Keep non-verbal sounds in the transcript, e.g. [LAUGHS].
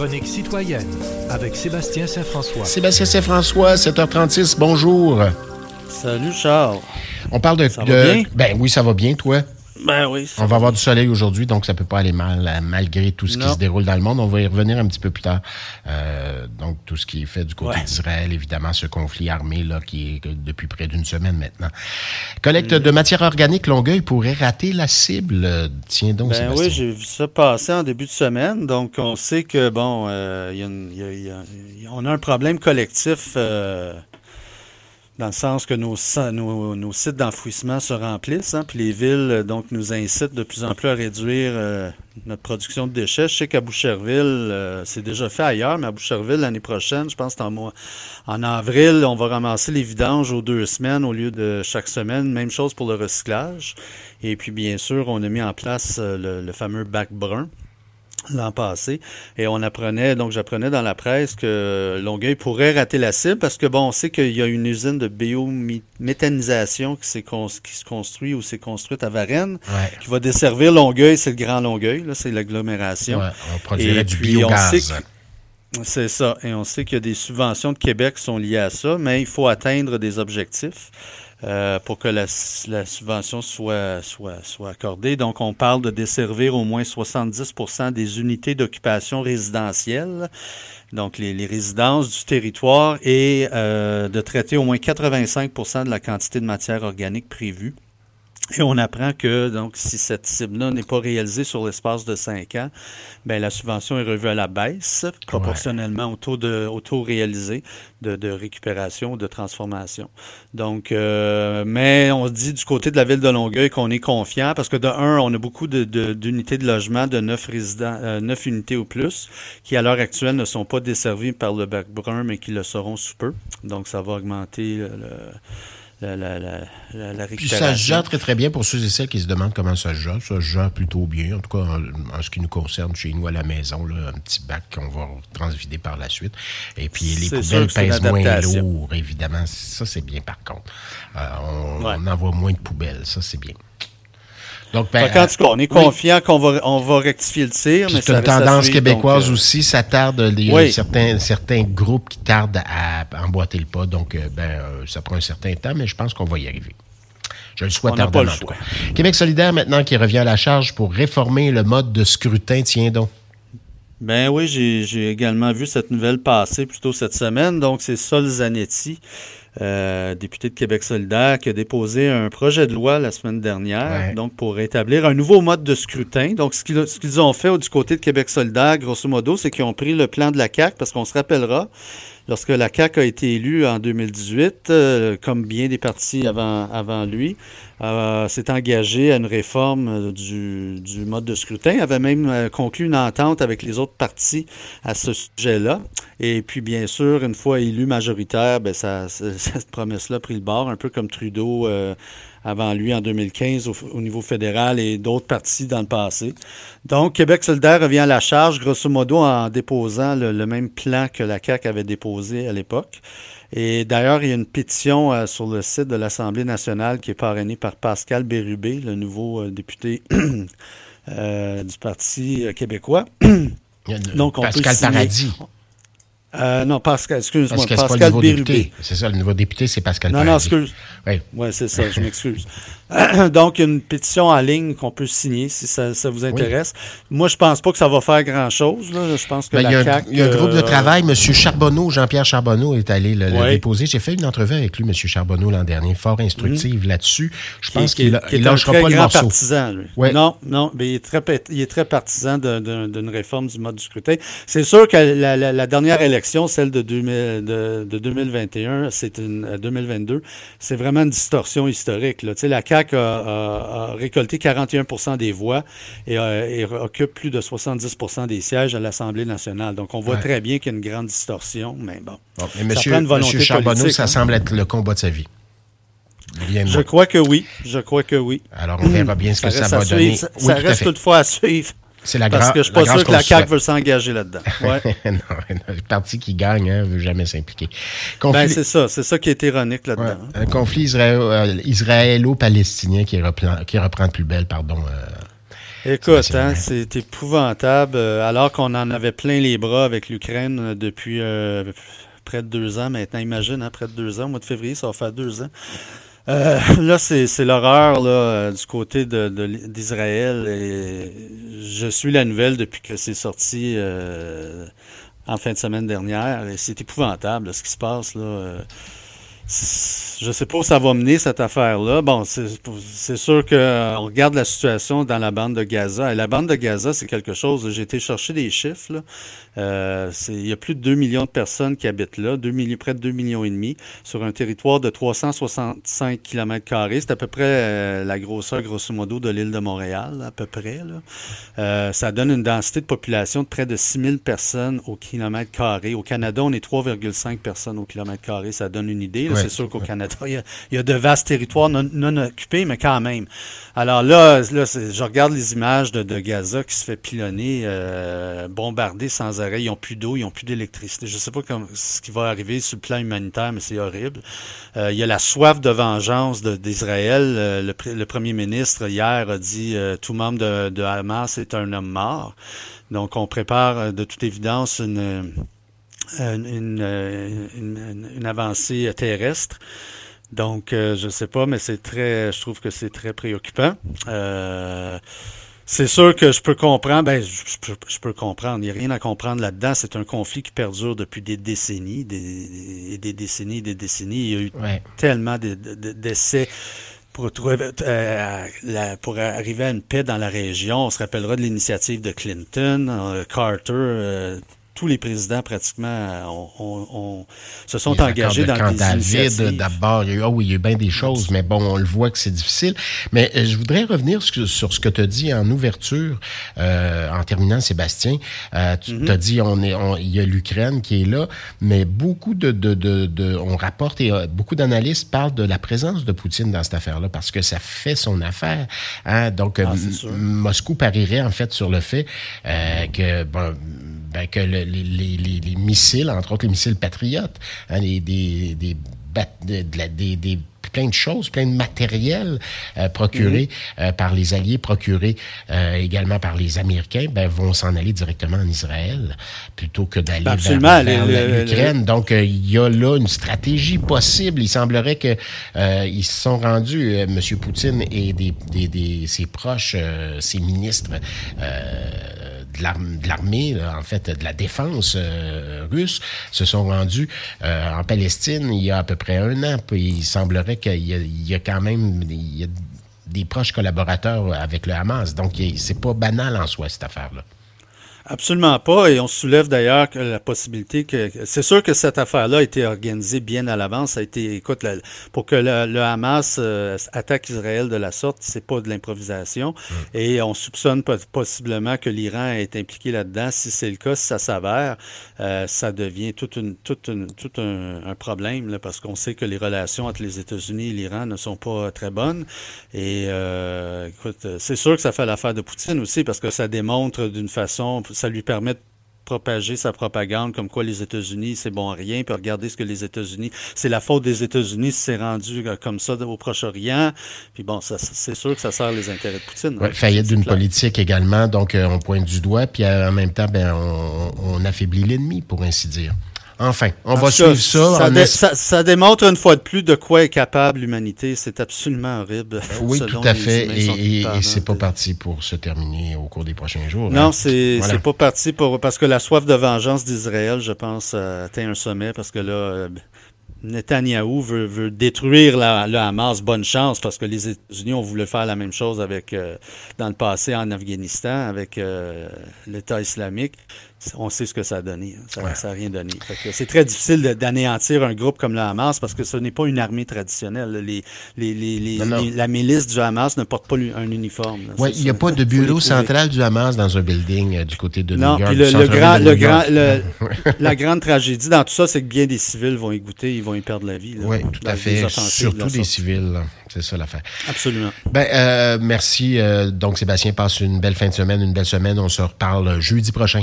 chronique citoyenne avec Sébastien Saint-François. Sébastien Saint-François, 7h36, bonjour. Salut Charles. On parle de. Ça de- va bien? Ben oui, ça va bien, toi? Ben oui. On va avoir du soleil aujourd'hui, donc ça peut pas aller mal, euh, malgré tout ce qui se déroule dans le monde. On va y revenir un petit peu plus tard. Euh, donc, tout ce qui est fait du côté Ouais. d'Israël, évidemment, ce conflit armé là qui est depuis près d'une semaine maintenant. Collecte de matière organique Longueuil pourrait rater la cible. Tiens donc, Ben Sébastien. oui, j'ai vu ça passer en début de semaine. Donc, on sait que, bon, euh, a une- a- y a- on a un problème collectif euh, dans le sens que nos, sites d'enfouissement se remplissent. hein, puis les villes, euh, donc, nous incitent de plus en plus à réduire euh, notre production de déchets. Je sais qu'à Boucherville, euh, c'est déjà fait ailleurs, mais à Boucherville, l'année prochaine, je pense en, mois- en avril, on va ramasser les vidanges aux deux semaines au lieu de chaque semaine. Même chose pour le recyclage. Et puis, bien sûr, on a mis en place le, le fameux bac brun l'an passé. Et on apprenait, donc j'apprenais dans la presse que Longueuil pourrait rater la cible parce que, bon, on sait qu'il y a une usine de biométhanisation qui, se construit ou s'est construite à Varennes, Ouais. qui va desservir Longueuil, c'est le Grand Longueuil, là, c'est l'agglomération. Ouais, on produirait Et du puis, on biogaz. sait que- C'est ça. Et on sait qu'il y a des subventions de Québec qui sont liées à ça, mais il faut atteindre des objectifs euh, pour que la, subvention soit, accordée. Donc, on parle de desservir au moins 70% des unités d'occupation résidentielle, donc les, les résidences du territoire, et euh, de traiter au moins 85% de la quantité de matière organique prévue. Et on apprend que donc si cette cible-là n'est pas réalisée sur l'espace de cinq ans, ben la subvention est revue à la baisse proportionnellement au taux de au taux réalisé de, de récupération ou de transformation. Donc, euh, mais on se dit du côté de la ville de Longueuil qu'on est confiant parce que de un, on a beaucoup de- de- d'unités de, logement de neuf résidents, euh, neuf unités ou plus qui à l'heure actuelle ne sont pas desservies par le bac brun mais qui le seront sous peu. Donc, ça va augmenter le- le- la, la, la, la, la Puis ça se gère très très bien pour ceux et celles qui se demandent comment ça se gère. Ça se gère plutôt bien. En tout cas, en, en ce qui nous concerne chez nous à la maison, là, un petit bac qu'on va transvider par la suite. Et puis les poubelles pèsent moins lourd, évidemment. Ça, c'est bien par contre. Euh, on, Ouais. on envoie moins de poubelles. Ça, c'est bien. Donc, ben, tout cas, on est oui. confiant qu'on va, on va rectifier le tir. C'est une tendance suivre, québécoise donc, euh, aussi. Ça tarde. Il y a Oui. certains, certains groupes qui tardent à emboîter le pas. Donc, euh, ben, euh, ça prend un certain temps, mais je pense qu'on va y arriver. Je le souhaite ardemment. Québec solidaire, maintenant, qui revient à la charge pour réformer le mode de scrutin. Tiens donc. Ben oui, j'ai également vu cette nouvelle passer plus tôt cette semaine. Donc, c'est Sol Zanetti, euh, député de Québec solidaire, qui a déposé un projet de loi la semaine dernière, Ouais. donc pour établir un nouveau mode de scrutin. Donc, ce qu'ils ont fait du côté de Québec solidaire, grosso modo, c'est qu'ils ont pris le plan de la CAQ, parce qu'on se rappellera, lorsque la CAQ a été élue en 2018, euh, comme bien des partis avant, avant lui, euh, s'est engagé à une réforme du, du mode de scrutin, avait même conclu une entente avec les autres partis à ce sujet-là. Et puis, bien sûr, une fois élu majoritaire, ben, ça- [LAUGHS] cette promesse-là a pris le bord, un peu comme Trudeau euh, avant lui en 2015 au, au niveau fédéral et d'autres partis dans le passé. Donc, Québec solidaire revient à la charge, grosso modo, en déposant le, le même plan que la CAQ avait déposé à l'époque. Et d'ailleurs, il y a une pétition euh, sur le site de l'Assemblée nationale qui est parrainée par Pascal Bérubé, le nouveau euh, député [CLEARS THROAT] du Parti québécois. Donc, on peut Pascal signer- Paradis. Euh, non, Pascal, excuse-moi, Pascal député. C'est ça, le nouveau député, c'est Pascal Non, non, excuse. Oui. Oui, c'est ça, je m'excuse. [LAUGHS] [CLEARS THROAT] Donc, une pétition en ligne qu'on peut signer si ça, ça vous intéresse. Moi, je pense pas que ça va faire grand-chose. Je pense que Ben, la il, y a un, CAQ, il y a un groupe de euh, travail, M. Charbonneau, Jean-Pierre Charbonneau est allé le, déposer. J'ai fait une entrevue avec lui, M. Charbonneau, l'an dernier, fort instructive là-dessus. Je Mhm. pense qui- qu'il lâchera très pas le grand morceau. partisan, lui. Non, non, mais il est très, il est très partisan d'une réforme du mode du scrutin. C'est sûr que la, la- la dernière élection, celle de, 2000 de, de 2021, c'est une euh, 2022, c'est vraiment une distorsion historique. Là. Tu sais, La CAQ a, a- a récolté 41 des voix et, euh, et occupe plus de 70 des sièges à l'Assemblée nationale. Donc, on voit Ouais. très bien qu'il y a une grande distorsion, mais bon. Bon, mais monsieur, Charbonneau, ça hein. semble être le combat de sa vie. Je crois que oui. Je crois que oui. Alors, on verra bien ce que ça, va donner. suivre. Ça, Oui, ça tout à reste toutefois à suivre. C'est la Parce que je suis la pas sûr que la CAQ veut s'engager là-dedans. [LAUGHS] Ouais. non, le parti qui gagne ne veut jamais s'impliquer. ben, c'est ça. C'est ça qui est ironique ouais, là-dedans. un conflit euh, israélo-palestinien qui reprend, qui reprend de plus belle, pardon. euh, Écoute, hein, c'est épouvantable. alors qu'on en avait plein les bras avec l'Ukraine depuis près de deux ans maintenant. Imagine, hein, près de deux ans, au mois de février, ça va faire deux ans. Euh, [LAUGHS] là, c'est l'horreur euh, du côté d'Israël. De, je suis la nouvelle depuis que c'est sorti euh, en fin de semaine dernière. Et c'est épouvantable ce qui se passe. là je sais pas où ça va mener cette affaire-là. Bon, c'est sûr qu'on regarde la situation dans la bande de Gaza. Et la bande de Gaza, c'est quelque chose. J'ai été chercher des chiffres. Là. Euh, il y a plus de 2 millions de personnes qui habitent là, 2 millions, près de 2 millions et demi, sur un territoire de 365 km. C'est à peu près euh, la grosseur, grosso modo, de l'île de Montréal, à peu près. Là. Euh, ça donne une densité de population de près de 6 000 personnes au kilomètre carré. Au Canada, on est 3,5 personnes au kilomètre carré. Ça donne une idée. C'est sûr qu'au Canada, il y, a, de vastes territoires non, occupés, mais quand même. Alors là, là je regarde les images de, Gaza qui se fait pilonner, euh, bombarder sans arrêt. Ils n'ont plus d'eau, ils n'ont plus d'électricité. Je ne sais pas ce qui va arriver sur le plan humanitaire, mais c'est horrible. Euh, il y a la soif de vengeance d'Israël. Euh, le, premier ministre, hier, a dit tout membre de, Hamas est un homme mort. Donc, on prépare de toute évidence une, une avancée terrestre. Donc, euh, je sais pas, mais c'est très, je trouve que c'est très préoccupant. Euh, c'est sûr que je peux comprendre, ben, je, peux, comprendre. Il n'y a rien à comprendre là-dedans. C'est un conflit qui perdure depuis des décennies, des, des décennies, des décennies. Il y a eu tellement d'essais. pour, trouver, euh, pour arriver à une paix dans la région. On se rappellera de l'initiative de Clinton, Carter, tous les présidents pratiquement se sont engagés dans le David, d'abord, il, oh oui, il y a eu bien des choses, mais bon, on le voit que c'est difficile. Mais euh, je voudrais revenir sur, ce que tu as dit en ouverture, euh, en terminant, Sébastien. Euh, tu mm-hmm. as dit, on est, il y a l'Ukraine qui est là, mais beaucoup de, de, de, on rapporte et beaucoup d'analystes parlent de la présence de Poutine dans cette affaire-là parce que ça fait son affaire. Hein? Donc, ah, Moscou parierait en fait sur le fait que bon, ben, que les, les, les, missiles, entre autres les missiles patriotes, hein, des, des, des, des, des plein de choses, plein de matériel euh, procuré mhm. euh, par les Alliés, procuré euh, également par les Américains, ben, vont s'en aller directement en Israël plutôt que d'aller vers, l'Ukraine. Donc, il y a là une stratégie possible. Il semblerait que ils se sont rendus, M. Poutine et des, des, des, ses proches, ses ministres de l'armée, en fait, de la défense russe, se sont rendus en Palestine il y a à peu près un an. Puis il semblerait qu'il y, a quand même des proches collaborateurs avec le Hamas. Donc, c'est pas banal en soi, cette affaire-là. Absolument pas. Et on soulève d'ailleurs la possibilité que. C'est sûr que cette affaire-là a été organisée bien à l'avance. Ça a été, écoute, pour que le, Hamas euh, attaque Israël de la sorte, c'est pas de l'improvisation. Mm. Et on soupçonne possiblement que l'Iran est impliqué là-dedans. Si c'est le cas, si ça s'avère, euh, ça devient tout, une, tout un, problème, là, parce qu'on sait que les relations entre les États-Unis et l'Iran ne sont pas très bonnes. Et euh, écoute, c'est sûr que ça fait l'affaire de Poutine aussi, parce que ça démontre d'une façon ça lui permet de propager sa propagande comme quoi les États-Unis, c'est bon à rien, puis regarder ce que les États-Unis, c'est la faute des États-Unis si c'est rendu euh, comme ça au Proche-Orient. Puis bon, c'est sûr que ça sert les intérêts de Poutine. Ouais, faillite d'une politique également, donc euh, on pointe du doigt, puis euh, en même temps, ben, on affaiblit l'ennemi, pour ainsi dire. Enfin, on va suivre ça. Ça, démontre une fois de plus de quoi est capable l'humanité. C'est absolument horrible. [LAUGHS] Oui, tout à fait. Et, c'est pas parti pour se terminer au cours des prochains jours. Non, hein. c'est pas parti pour parce que la soif de vengeance d'Israël, je pense, atteint un sommet parce que là. Euh, Netanyahou veut, détruire la, le Hamas. Bonne chance, parce que les États-Unis ont voulu faire la même chose avec euh, dans le passé en Afghanistan avec euh, l'État islamique on sait ce que ça a donné. Ça n'a rien donné. C'est très difficile d'anéantir un groupe comme le Hamas parce que ce n'est pas une armée traditionnelle. Les, les, la milice du Hamas ne porte pas un uniforme. Oui, il n'y a pas de [LAUGHS] bureau central du Hamas dans un building euh, du côté de New York. Non, le, grand, le grand, [LAUGHS] la grande tragédie dans tout ça, c'est que bien des civils vont y goûter, ils vont y perdre la vie. oui, tout à fait. Surtout des civils. C'est ça l'affaire. Absolument. Ben, euh, merci. Euh, donc, Sébastien, passe une belle fin de semaine, une belle semaine. On se reparle jeudi prochain.